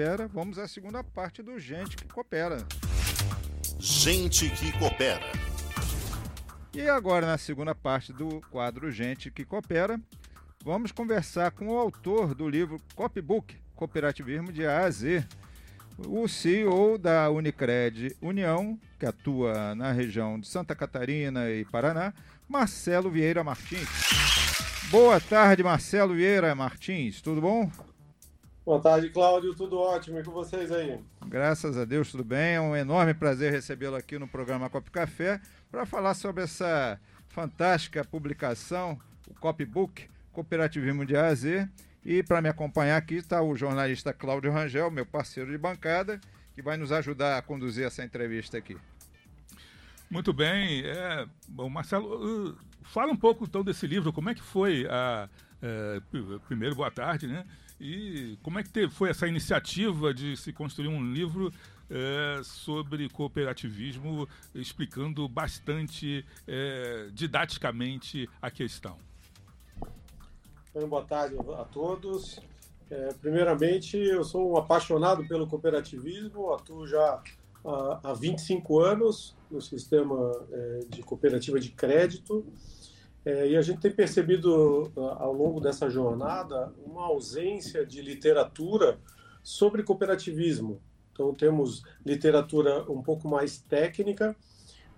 coopera, vamos à segunda parte do Gente que Coopera. Gente que Coopera. E agora, na segunda parte do quadro Gente que Coopera, vamos conversar com o autor do livro Copybook, Cooperativismo de A a Z, o CEO da Unicred União, que atua na região de Santa Catarina e Paraná, Marcelo Vieira Martins. Boa tarde, Marcelo Vieira Martins, tudo bom? Boa tarde, Cláudio, tudo ótimo e com vocês aí? Graças a Deus, tudo bem. É um enorme prazer recebê-lo aqui no programa Cop Café para falar sobre essa fantástica publicação, o Copybook, Cooperativismo de A a Z. E para me acompanhar aqui está o jornalista Cláudio Rangel, meu parceiro de bancada, que vai nos ajudar a conduzir essa entrevista aqui. Muito bem. É, bom, Marcelo, uh, fala um pouco então desse livro, como é que foi a. É, primeiro, boa tarde, né? E como é que teve, foi essa iniciativa de se construir um livro é, sobre cooperativismo, explicando bastante é, didaticamente a questão? boa tarde a todos. É, primeiramente, eu sou um apaixonado pelo cooperativismo, atuo já há, há 25 anos no sistema de cooperativa de crédito. É, e a gente tem percebido ao longo dessa jornada uma ausência de literatura sobre cooperativismo. Então, temos literatura um pouco mais técnica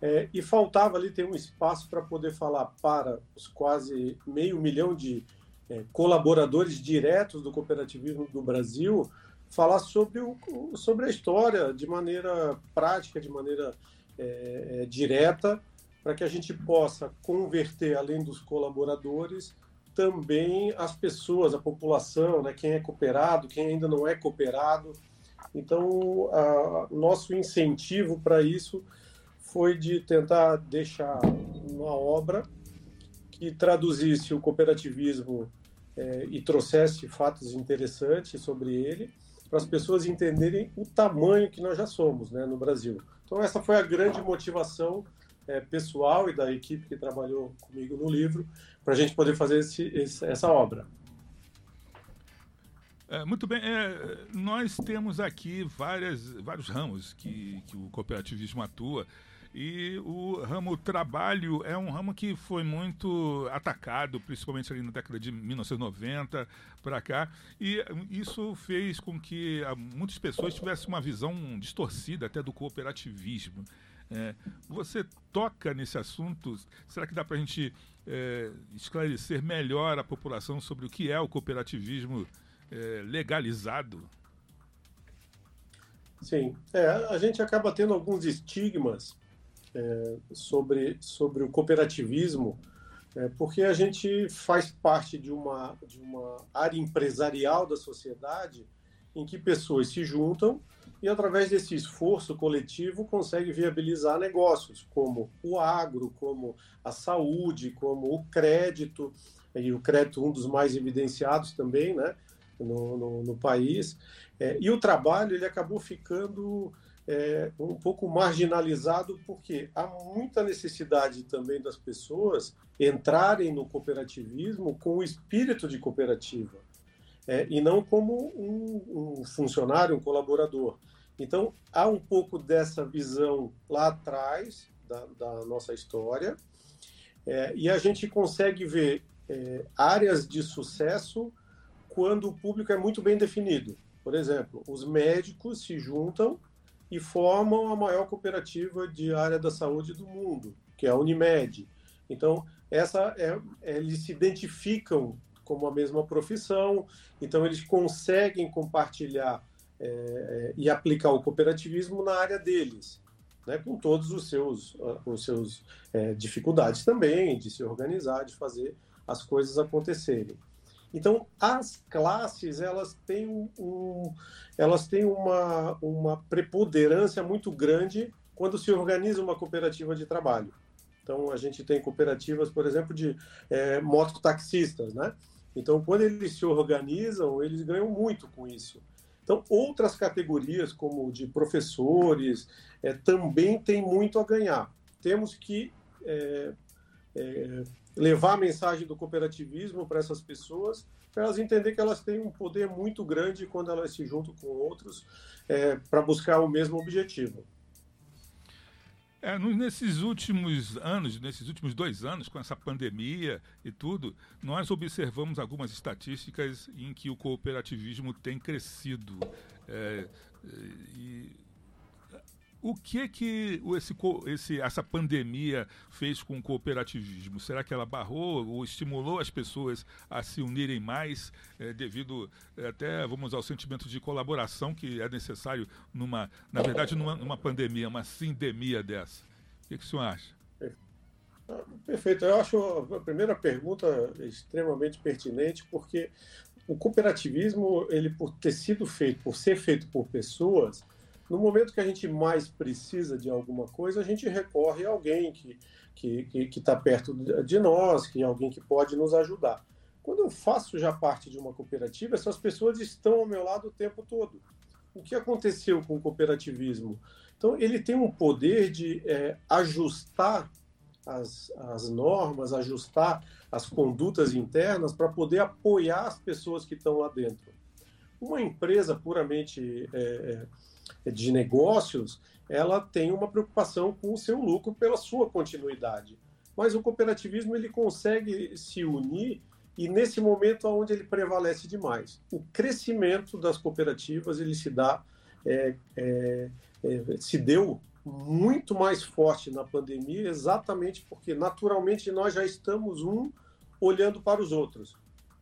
é, e faltava ali ter um espaço para poder falar para os quase meio milhão de é, colaboradores diretos do cooperativismo do Brasil falar sobre, o, sobre a história de maneira prática, de maneira é, é, direta, para que a gente possa converter, além dos colaboradores, também as pessoas, a população, né, quem é cooperado, quem ainda não é cooperado. Então, o nosso incentivo para isso foi de tentar deixar uma obra que traduzisse o cooperativismo é, e trouxesse fatos interessantes sobre ele, para as pessoas entenderem o tamanho que nós já somos né, no Brasil. Então, essa foi a grande motivação é, pessoal e da equipe que trabalhou comigo no livro, para a gente poder fazer esse, esse, essa obra. É, muito bem, é, nós temos aqui várias, vários ramos que, que o cooperativismo atua. E o ramo trabalho é um ramo que foi muito atacado, principalmente ali na década de 1990 para cá. E isso fez com que muitas pessoas tivessem uma visão distorcida até do cooperativismo. É, você toca nesse assunto? Será que dá para a gente é, esclarecer melhor a população sobre o que é o cooperativismo é, legalizado? Sim, é, a gente acaba tendo alguns estigmas é, sobre, sobre o cooperativismo, é, porque a gente faz parte de uma, de uma área empresarial da sociedade em que pessoas se juntam e, através desse esforço coletivo, conseguem viabilizar negócios, como o agro, como a saúde, como o crédito, e o crédito um dos mais evidenciados também né, no, no, no país. É, e o trabalho ele acabou ficando é, um pouco marginalizado, porque há muita necessidade também das pessoas entrarem no cooperativismo com o espírito de cooperativa, é, e não como um, um, funcionário, um colaborador. Então, há um pouco dessa visão lá atrás da, da nossa história, é, e a gente consegue ver é, áreas de sucesso quando o público é muito bem definido. Por exemplo, os médicos se juntam e formam a maior cooperativa de área da saúde do mundo, que é a Unimed. Então, essa é, eles se identificam como a mesma profissão, então eles conseguem compartilhar é, e aplicar o cooperativismo na área deles, né, com todos os seus, os seus é, dificuldades também de se organizar, de fazer as coisas acontecerem. Então, as classes elas têm, um, elas têm uma, uma preponderância muito grande quando se organiza uma cooperativa de trabalho. Então, a gente tem cooperativas, por exemplo, de é, mototaxistas, né? Então, quando eles se organizam, eles ganham muito com isso. Então, outras categorias, como de professores, é, também têm muito a ganhar. Temos que é, é, levar a mensagem do cooperativismo para essas pessoas para elas entenderem que elas têm um poder muito grande quando elas se juntam com outros é, para buscar o mesmo objetivo. É, nesses últimos anos, nesses últimos dois anos, com essa pandemia e tudo, nós observamos algumas estatísticas em que o cooperativismo tem crescido. É, e o que que esse, esse, essa pandemia fez com o cooperativismo? Será que ela barrou ou estimulou as pessoas a se unirem mais é, devido é, até, vamos ao sentimento de colaboração que é necessário numa, na verdade, numa, numa pandemia, uma sindemia dessa? O que, que o senhor acha? Perfeito. Eu acho a primeira pergunta extremamente pertinente porque o cooperativismo, ele por ter sido feito, por ser feito por pessoas, no momento que a gente mais precisa de alguma coisa, a gente recorre a alguém que que que está perto de nós, que é alguém que pode nos ajudar. Quando eu faço já parte de uma cooperativa, essas pessoas estão ao meu lado o tempo todo. O que aconteceu com o cooperativismo? Então, ele tem um poder de é, ajustar as, as normas, ajustar as condutas internas para poder apoiar as pessoas que estão lá dentro. Uma empresa puramente é, é, de negócios, ela tem uma preocupação com o seu lucro pela sua continuidade. Mas o cooperativismo ele consegue se unir e nesse momento onde ele prevalece demais. O crescimento das cooperativas ele se dá é, é, é, se deu muito mais forte na pandemia, exatamente porque naturalmente nós já estamos um olhando para os outros.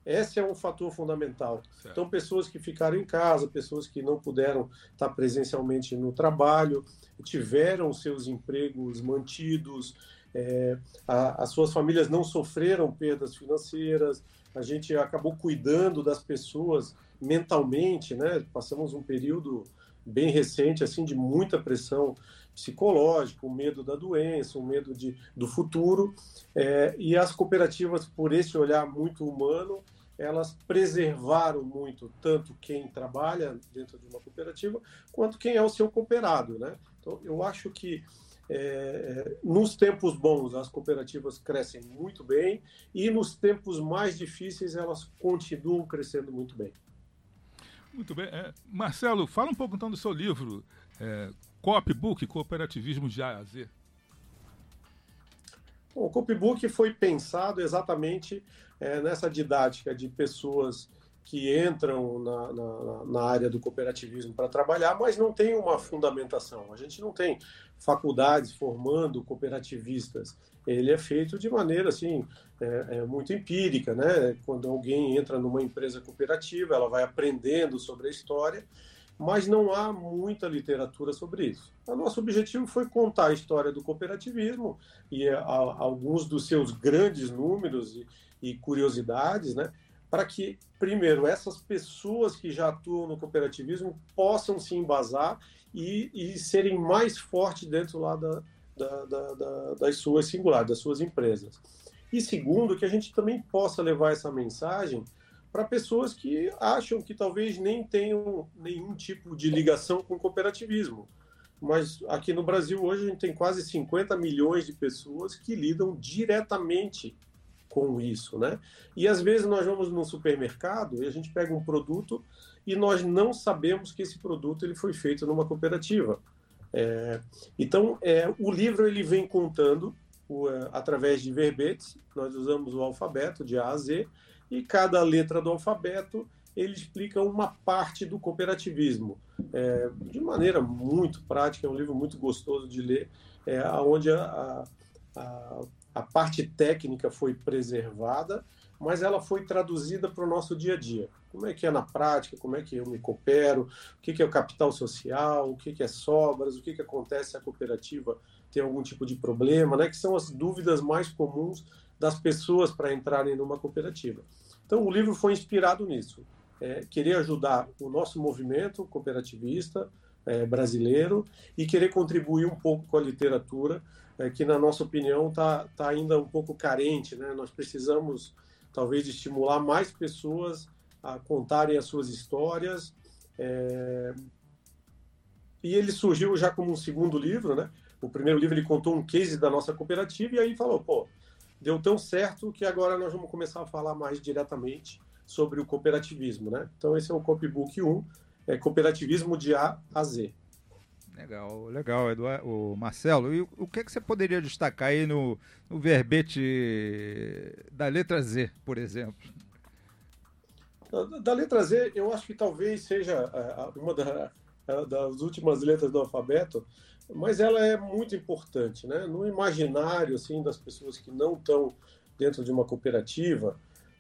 Esse é um fator fundamental. Certo. Então, pessoas que ficaram em casa, pessoas que não puderam estar presencialmente no trabalho, tiveram seus empregos mantidos, é, a, as suas famílias não sofreram perdas financeiras, a gente acabou cuidando das pessoas mentalmente, né? Passamos um período bem recente, assim, de muita pressão psicológica, o medo da doença, o medo de, do futuro. É, e as cooperativas, por esse olhar muito humano, elas preservaram muito tanto quem trabalha dentro de uma cooperativa quanto quem é o seu cooperado, né? Então, eu acho que é, nos tempos bons as cooperativas crescem muito bem e nos tempos mais difíceis elas continuam crescendo muito bem. Muito bem. É, Marcelo, fala um pouco então do seu livro, é, Copbook, Cooperativismo de A a Z. Bom, o Copbook foi pensado exatamente é, nessa didática de pessoas que entram na, na, na área do cooperativismo para trabalhar, mas não tem uma fundamentação. A gente não tem faculdades formando cooperativistas. Ele é feito de maneira assim é, é muito empírica, né? Quando alguém entra numa empresa cooperativa, ela vai aprendendo sobre a história, mas não há muita literatura sobre isso. O nosso objetivo foi contar a história do cooperativismo e a, a, alguns dos seus grandes números e, e curiosidades, né? Para que, primeiro, essas pessoas que já atuam no cooperativismo possam se embasar e, e serem mais fortes dentro lá da, da, da, da, das suas singulares, das suas empresas. E segundo, que a gente também possa levar essa mensagem para pessoas que acham que talvez nem tenham nenhum tipo de ligação com cooperativismo. Mas aqui no Brasil hoje a gente tem quase 50 milhões de pessoas que lidam diretamente com isso, né? E às vezes nós vamos no supermercado e a gente pega um produto e nós não sabemos que esse produto ele foi feito numa cooperativa. É, então, é, o livro ele vem contando o, é, através de verbetes. Nós usamos o alfabeto de A a Z e cada letra do alfabeto ele explica uma parte do cooperativismo é, de maneira muito prática. É um livro muito gostoso de ler, é, onde a, a, a parte técnica foi preservada, mas ela foi traduzida para o nosso dia a dia. Como é que é na prática, como é que eu me coopero, o que é o capital social, o que é sobras, o que acontece se a cooperativa tem algum tipo de problema, né? que são as dúvidas mais comuns das pessoas para entrarem numa cooperativa. Então, o livro foi inspirado nisso. É, querer ajudar o nosso movimento cooperativista é, brasileiro e querer contribuir um pouco com a literatura, é, que, na nossa opinião, está tá ainda um pouco carente. Né? Nós precisamos, talvez, estimular mais pessoas a contarem as suas histórias. É... E ele surgiu já como um segundo livro, né? O primeiro livro ele contou um case da nossa cooperativa e aí falou, pô, deu tão certo que agora nós vamos começar a falar mais diretamente sobre o cooperativismo, né? Então esse é o Copybook 1, é cooperativismo de A a Z. Legal, legal, Eduardo, o Marcelo. E o que, é que você poderia destacar aí no, no verbete da letra Z, por exemplo? Da letra Z, eu acho que talvez seja é, uma é, das últimas letras do alfabeto, mas ela é muito importante, né? No imaginário assim das pessoas que não estão dentro de uma cooperativa,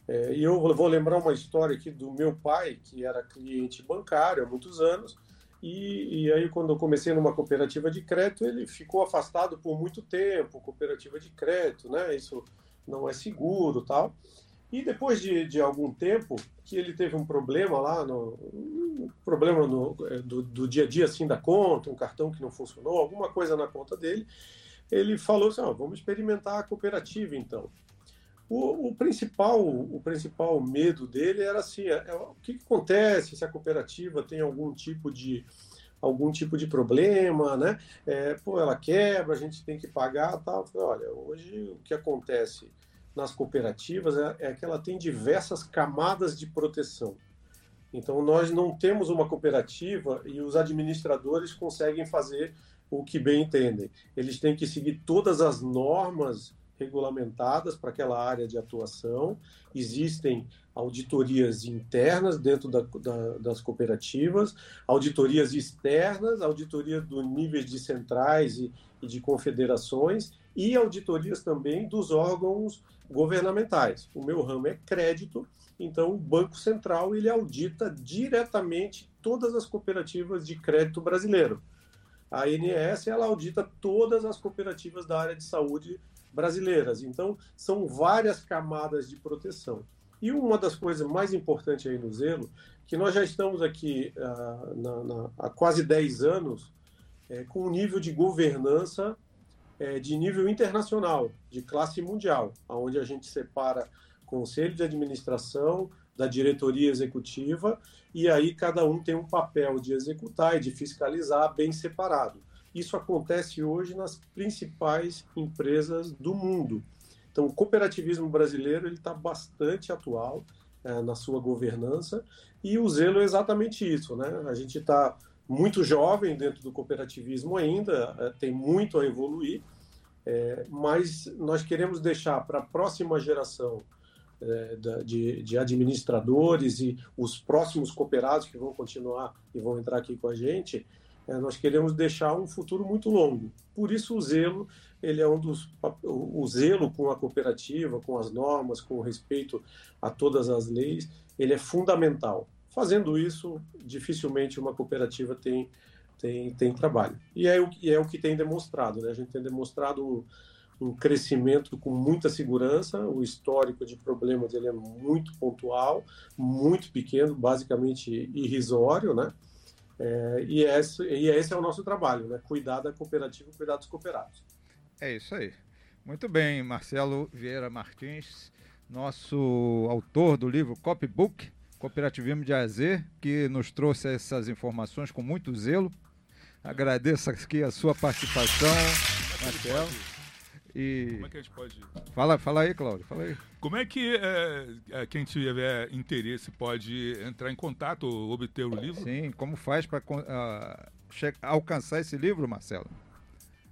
é, e eu vou lembrar uma história aqui do meu pai, que era cliente bancário há muitos anos, e, e, aí, quando eu comecei numa cooperativa de crédito, ele ficou afastado por muito tempo, cooperativa de crédito, né? Isso não é seguro tal. E depois de, de algum tempo, que ele teve um problema lá, no, um problema no, é, do, do dia a dia assim da conta, um cartão que não funcionou, alguma coisa na conta dele, ele falou assim: vamos experimentar a cooperativa então. O, o, principal, o principal medo dele era assim, é, é, o que, que, acontece se a cooperativa tem algum tipo de algum tipo de problema, né? É, pô, ela quebra, a gente tem que pagar, tal. Olha, hoje o que acontece nas cooperativas é, é que ela tem diversas camadas de proteção. Então nós não temos uma cooperativa e os administradores conseguem fazer o que bem entendem. Eles têm que seguir todas as normas regulamentadas para aquela área de atuação, existem auditorias internas dentro da, da, das cooperativas, auditorias externas, auditoria do níveis de centrais e, e de confederações e auditorias também dos órgãos governamentais. O meu ramo é crédito, então o Banco Central ele audita diretamente todas as cooperativas de crédito brasileiro. A ANS ela audita todas as cooperativas da área de saúde brasileiras. Então, são várias camadas de proteção. E uma das coisas mais importantes aí no Zelo, que nós já estamos aqui uh, na, na, há quase 10 anos é, com um nível de governança é, de nível internacional, de classe mundial, onde a gente separa conselho de administração da diretoria executiva e aí cada um tem um papel de executar e de fiscalizar bem separado. Isso acontece hoje nas principais empresas do mundo. Então, o cooperativismo brasileiro ele está bastante atual é, na sua governança e o zelo é exatamente isso, né? A gente está muito jovem dentro do cooperativismo ainda, é, tem muito a evoluir, é, mas nós queremos deixar para a próxima geração é, de, de, administradores e os próximos cooperados que vão continuar e vão entrar aqui com a gente, nós queremos deixar um futuro muito longo. Por isso o zelo, ele é um dos o zelo com a cooperativa, com as normas, com o respeito a todas as leis, ele é fundamental. Fazendo isso, dificilmente uma cooperativa tem tem, tem trabalho. E é, o, e é o que tem demonstrado, né? A gente tem demonstrado um crescimento com muita segurança, o histórico de problemas ele é muito pontual, muito pequeno, basicamente irrisório, né? É, e, esse, e esse é o nosso trabalho, né? Cuidar da cooperativa, cuidar dos cooperados. É isso aí. Muito bem, Marcelo Vieira Martins, nosso autor do livro Copybook, Cooperativismo de AZ, que nos trouxe essas informações com muito zelo. Agradeço aqui a sua participação, Marcelo. E... Como é que a gente pode. Fala, fala aí, Cláudio, fala aí. Como é que é, quem tiver interesse pode entrar em contato ou obter o livro? Sim, como faz para uh, alcançar esse livro, Marcelo?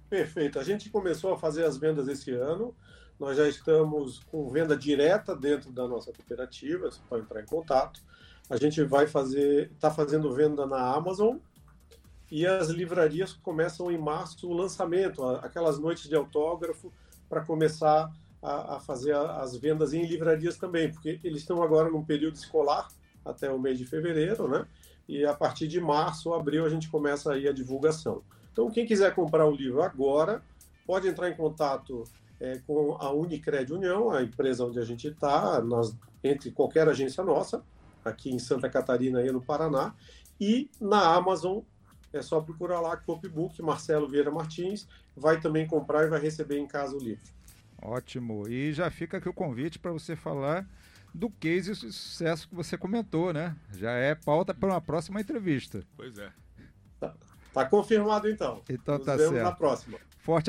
Perfeito. A gente começou a fazer as vendas esse ano. Nós já estamos com venda direta dentro da nossa cooperativa, você pode entrar em contato. A gente vai fazer, está fazendo venda na Amazon e as livrarias começam em março o lançamento, aquelas noites de autógrafo para começar a, a, fazer as vendas em livrarias também, porque eles estão agora num período escolar até o mês de fevereiro, né? E a partir de março, abril, a gente começa aí a divulgação. Então, quem quiser comprar o livro agora, pode entrar em contato é, com a Unicred União, a empresa onde a gente está, entre qualquer agência nossa, aqui em Santa Catarina e no Paraná, e na Amazon é só procurar lá Copybook, Marcelo Vieira Martins, vai também comprar e vai receber em casa o livro. Ótimo. E já fica aqui o convite para você falar do case de sucesso que você comentou, né? Já é pauta para uma próxima entrevista. Pois é. Tá, tá confirmado então. Então Nos tá vemos certo. na próxima. Forte abraço.